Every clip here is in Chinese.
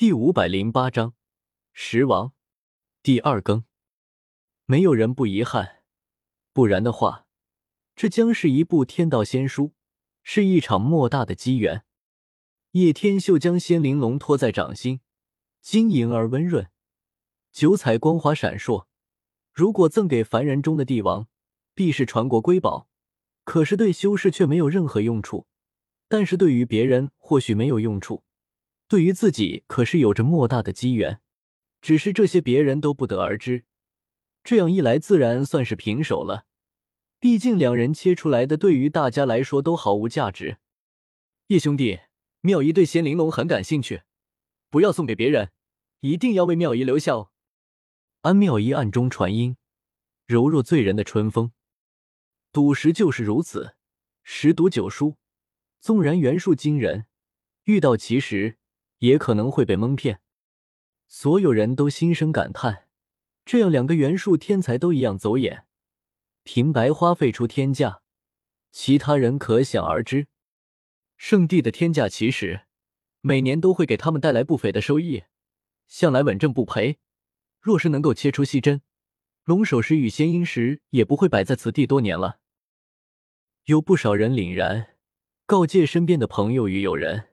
第五百零八章十王第二更。没有人不遗憾，不然的话，这将是一部天道仙书，是一场莫大的机缘。叶天秀将仙灵龙托在掌心，晶莹而温润，九彩光华闪烁。如果赠给凡人中的帝王，必是传国瑰宝。可是对修士却没有任何用处，但是对于别人或许没有用处。对于自己可是有着莫大的机缘，只是这些别人都不得而知。这样一来，自然算是平手了。毕竟两人切出来的，对于大家来说都毫无价值。叶兄弟，妙仪对仙玲珑很感兴趣，不要送给别人，一定要为妙仪留下哦。安妙仪暗中传音，柔若醉人的春风。赌石就是如此，十赌九输，纵然元术惊人，遇到奇石。也可能会被蒙骗，所有人都心生感叹。这样两个元术天才都一样走眼，平白花费出天价，其他人可想而知。圣地的天价奇石，每年都会给他们带来不菲的收益，向来稳挣不赔。若是能够切出细针，龙首石与仙鹰石也不会摆在此地多年了。有不少人凛然，告诫身边的朋友与友人。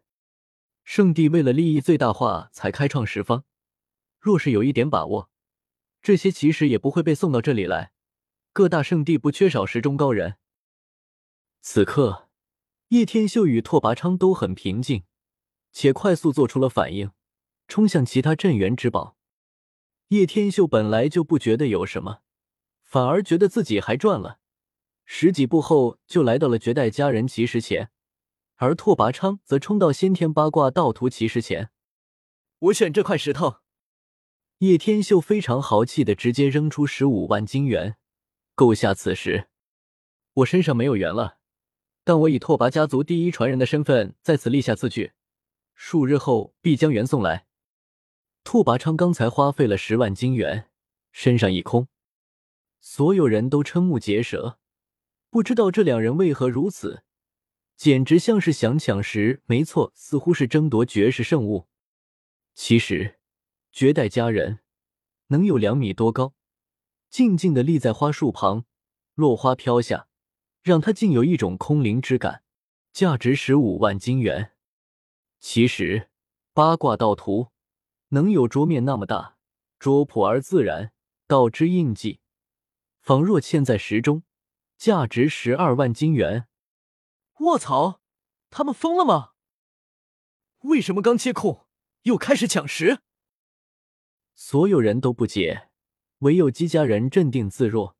圣地为了利益最大化才开创十方，若是有一点把握，这些奇石也不会被送到这里来。各大圣地不缺少十中高人。此刻，叶天秀与拓跋昌都很平静，且快速做出了反应，冲向其他镇元之宝。叶天秀本来就不觉得有什么，反而觉得自己还赚了。十几步后，就来到了绝代佳人奇石前。而拓跋昌则冲到先天八卦道图奇石前，我选这块石头。叶天秀非常豪气的直接扔出十五万金元，购下此石。我身上没有元了，但我以拓跋家族第一传人的身份在此立下字据，数日后必将元送来。拓跋昌刚才花费了十万金元，身上一空，所有人都瞠目结舌，不知道这两人为何如此。简直像是想抢食，没错，似乎是争夺绝世圣物。其实，绝代佳人能有两米多高，静静的立在花树旁，落花飘下，让他竟有一种空灵之感。价值十五万金元。其实，八卦道图能有桌面那么大，拙朴而自然，道之印记，仿若嵌在石中，价值十二万金元。卧槽！他们疯了吗？为什么刚切空又开始抢食？所有人都不解，唯有姬家人镇定自若。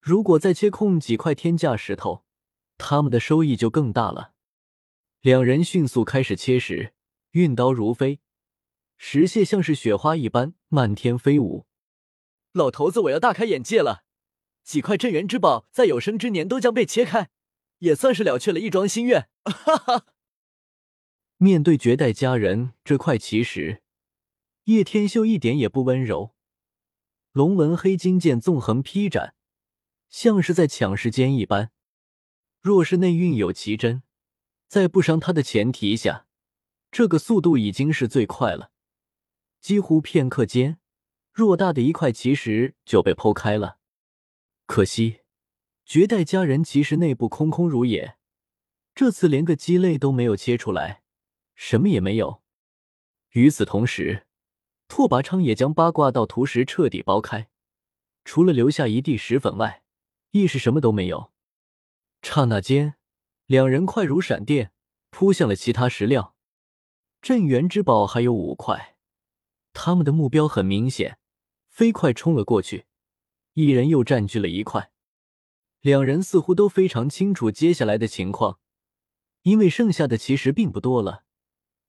如果再切空几块天价石头，他们的收益就更大了。两人迅速开始切石，运刀如飞，石屑像是雪花一般漫天飞舞。老头子，我要大开眼界了！几块镇元之宝在有生之年都将被切开。也算是了却了一桩心愿，哈哈。面对绝代佳人这块奇石，叶天秀一点也不温柔，龙纹黑金剑纵横劈斩，像是在抢时间一般。若是内蕴有奇珍，在不伤他的前提下，这个速度已经是最快了。几乎片刻间，偌大的一块奇石就被剖开了。可惜。绝代佳人其实内部空空如也，这次连个鸡肋都没有切出来，什么也没有。与此同时，拓跋昌也将八卦道图石彻底剥开，除了留下一地石粉外，亦是什么都没有。刹那间，两人快如闪电扑向了其他石料。镇元之宝还有五块，他们的目标很明显，飞快冲了过去，一人又占据了一块。两人似乎都非常清楚接下来的情况，因为剩下的其实并不多了。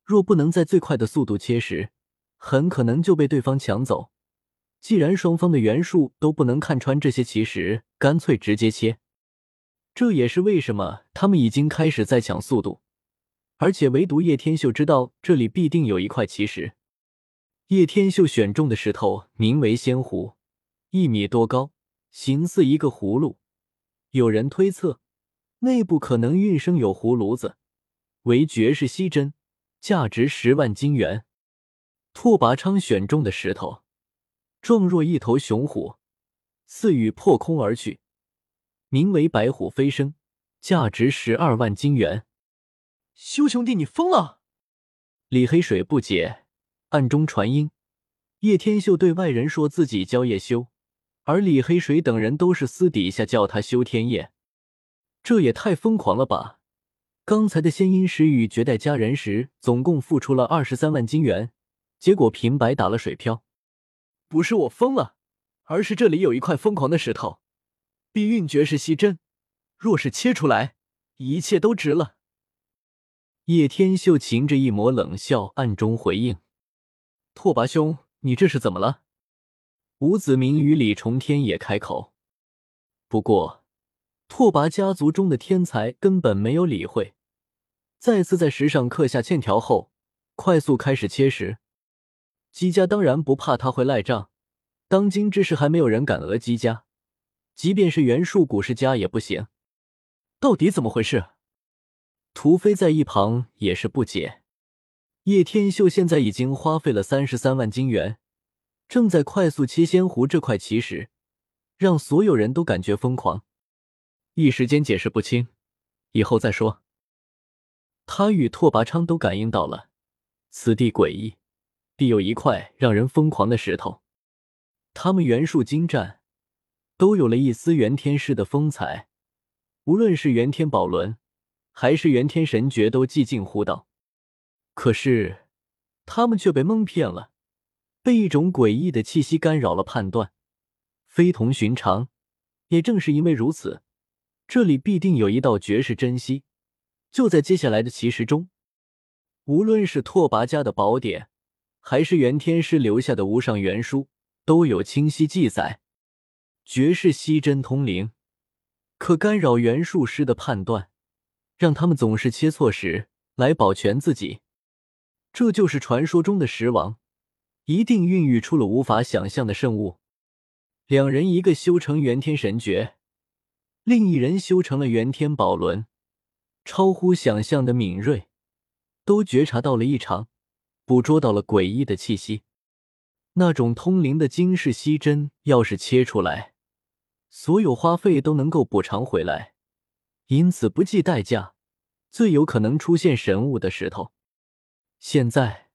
若不能在最快的速度切石，很可能就被对方抢走。既然双方的元术都不能看穿这些奇石，干脆直接切。这也是为什么他们已经开始在抢速度，而且唯独叶天秀知道这里必定有一块奇石。叶天秀选中的石头名为仙湖，一米多高，形似一个葫芦。有人推测，内部可能运生有葫芦子，为绝世稀珍，价值十万金元。拓跋昌选中的石头，状若一头雄虎，似欲破空而去，名为白虎飞升，价值十二万金元。修兄弟，你疯了！李黑水不解，暗中传音：叶天秀对外人说自己叫叶修，而李黑水等人都是私底下叫他修天叶，这也太疯狂了吧！刚才的仙音石与绝代佳人石总共付出了二十三万金元。结果平白打了水漂，不是我疯了，而是这里有一块疯狂的石头，碧韵绝世稀珍，若是切出来，一切都值了。叶天秀噙着一抹冷笑，暗中回应：“拓跋兄，你这是怎么了？”吴子明与李重天也开口，不过拓跋家族中的天才根本没有理会，再次在石上刻下欠条后，快速开始切石。姬家当然不怕他会赖账，当今之事还没有人敢讹姬家，即便是袁术古世家也不行。到底怎么回事？屠飞在一旁也是不解。叶天秀现在已经花费了三十三万金元，正在快速切仙湖这块奇石，让所有人都感觉疯狂，一时间解释不清，以后再说。他与拓跋昌都感应到了，此地诡异。必有一块让人疯狂的石头。他们元术精湛，都有了一丝元天师的风采。无论是元天宝轮，还是元天神诀，都寂近乎道。可是他们却被蒙骗了，被一种诡异的气息干扰了判断，非同寻常。也正是因为如此，这里必定有一道绝世珍稀，就在接下来的奇石中。无论是拓跋家的宝典。还是元天师留下的无上元书都有清晰记载，绝世稀珍通灵，可干扰元术师的判断，让他们总是切错石来保全自己。这就是传说中的石王，一定孕育出了无法想象的圣物。两人一个修成元天神诀，另一人修成了元天宝轮，超乎想象的敏锐，都觉察到了异常。捕捉到了诡异的气息，那种通灵的金世稀珍，要是切出来，所有花费都能够补偿回来，因此不计代价。最有可能出现神物的石头，现在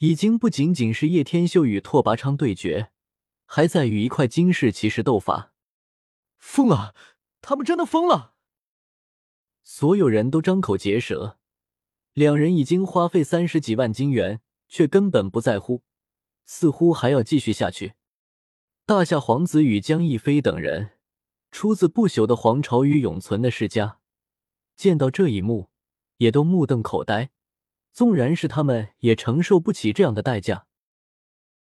已经不仅仅是叶天秀与拓跋昌对决，还在与一块金世奇石斗法。疯了！他们真的疯了！所有人都张口结舌。两人已经花费三十几万金元，却根本不在乎，似乎还要继续下去。大夏皇子与江逸飞等人，出自不朽的皇朝与永存的世家，见到这一幕，也都目瞪口呆。纵然是他们，也承受不起这样的代价。